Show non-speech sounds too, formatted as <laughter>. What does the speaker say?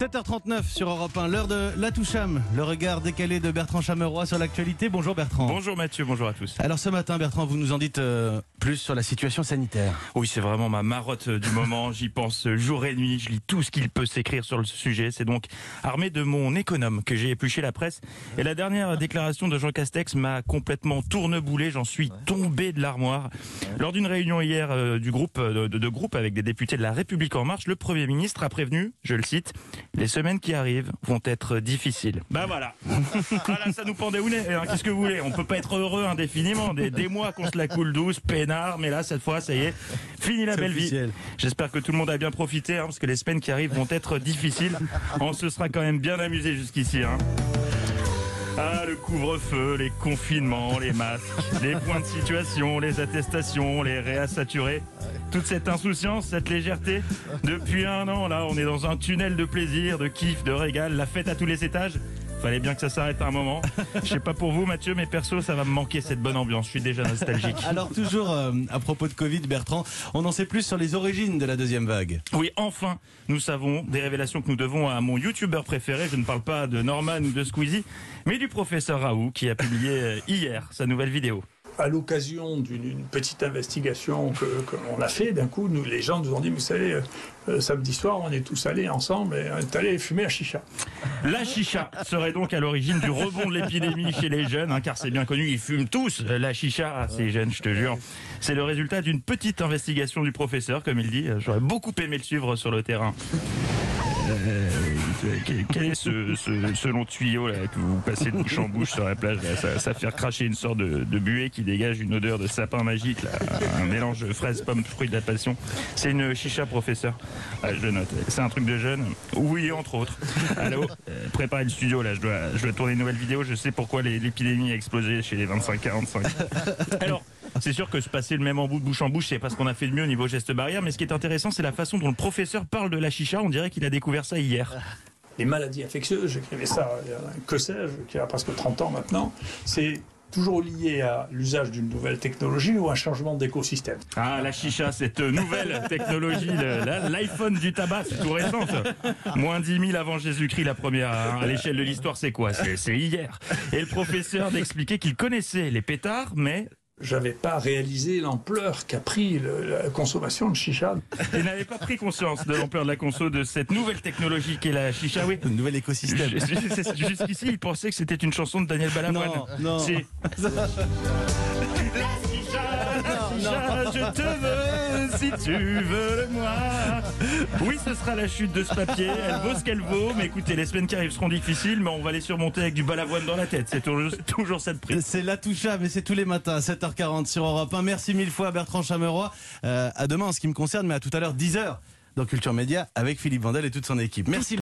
7h39 sur Europe 1, l'heure de la Toucham, le regard décalé de Bertrand Chameroy sur l'actualité. Bonjour Bertrand. Bonjour Mathieu, bonjour à tous. Alors ce matin Bertrand, vous nous en dites euh, plus sur la situation sanitaire. Oui, c'est vraiment ma marotte du moment. J'y pense jour et nuit. Je lis tout ce qu'il peut s'écrire sur le sujet. C'est donc armé de mon économe que j'ai épluché la presse. Et la dernière déclaration de Jean Castex m'a complètement tourneboulé. J'en suis tombé de l'armoire. Lors d'une réunion hier euh, du groupe de, de, de groupe avec des députés de la République en marche, le Premier ministre a prévenu, je le cite, les semaines qui arrivent vont être difficiles. Bah voilà. Ah là, ça nous pendait au nez. hein. Qu'est-ce que vous voulez? On peut pas être heureux indéfiniment. Des, des mois qu'on se la coule douce, peinard, mais là, cette fois, ça y est, fini la belle officiel. vie. J'espère que tout le monde a bien profité, hein, parce que les semaines qui arrivent vont être difficiles. On se sera quand même bien amusé jusqu'ici. Hein. Ah, le couvre-feu, les confinements, les masques, <laughs> les points de situation, les attestations, les réas saturés. Toute cette insouciance, cette légèreté. Depuis un an, là, on est dans un tunnel de plaisir, de kiff, de régal, la fête à tous les étages. Fallait bien que ça s'arrête un moment. <laughs> Je sais pas pour vous, Mathieu, mais perso, ça va me manquer cette bonne ambiance. Je suis déjà nostalgique. <laughs> Alors toujours euh, à propos de Covid Bertrand, on en sait plus sur les origines de la deuxième vague. Oui, enfin, nous savons des révélations que nous devons à mon youtubeur préféré. Je ne parle pas de Norman ou de Squeezie, mais du professeur Raoult qui a publié euh, hier sa nouvelle vidéo. À l'occasion d'une une petite investigation que, que l'on a fait, d'un coup, nous, les gens nous ont dit, vous savez, euh, euh, samedi soir, on est tous allés ensemble et on est allés fumer à chicha. La chicha serait donc à l'origine du rebond de l'épidémie chez les jeunes, hein, car c'est bien connu, ils fument tous la chicha, Ah, ces jeunes, je te jure. C'est le résultat d'une petite investigation du professeur, comme il dit. J'aurais beaucoup aimé le suivre sur le terrain. Euh, quel- est ce, long tuyau là que vous passez de bouche en bouche sur la plage là? Ça, fait cracher une sorte de, buée qui dégage une odeur de sapin magique un mélange de fraises, pommes, fruits de la passion. C'est une chicha professeur. Ah, je note. C'est un truc de jeune? Oui, entre autres. Allô, euh, préparez le studio là. Je dois, je dois tourner une nouvelle vidéo. Je sais pourquoi l'épidémie a explosé chez les 25-45. Alors. C'est sûr que se passer le même embout de bouche en bouche, c'est pas ce qu'on a fait de mieux au niveau geste barrière, mais ce qui est intéressant, c'est la façon dont le professeur parle de la chicha. On dirait qu'il a découvert ça hier. Les maladies infectieuses, j'écrivais ça, il y a, que sais-je, qui a presque 30 ans maintenant, c'est toujours lié à l'usage d'une nouvelle technologie ou à un changement d'écosystème. Ah, la chicha, cette nouvelle technologie, l'iPhone du tabac, c'est tout récent. Moins 10 000 avant Jésus-Christ, la première. hein. À l'échelle de l'histoire, c'est quoi? C'est c'est hier. Et le professeur d'expliquer qu'il connaissait les pétards, mais J'avais pas réalisé l'ampleur qu'a pris le- la consommation de chicha. il n'avait pas pris conscience de l'ampleur de la conso de cette nouvelle technologie qu'est la chicha. Oui. Un nouvel écosystème. Jusqu'ici, il pensait que c'était une chanson de Daniel Balavoine. Non, non. Si. La chicha, la chicha, je te veux si tu veux le moi. Oui, ce sera la chute de ce papier. Elle vaut ce qu'elle vaut. Mais écoutez, les semaines qui arrivent seront difficiles, mais on va les surmonter avec du balavoine dans la tête. C'est toujours, cette prise. C'est la Toucham et c'est tous les matins à 7h40 sur Europe 1. Merci mille fois Bertrand Chameroy. Euh, à demain en ce qui me concerne, mais à tout à l'heure 10h dans Culture Média avec Philippe Vandel et toute son équipe. Merci.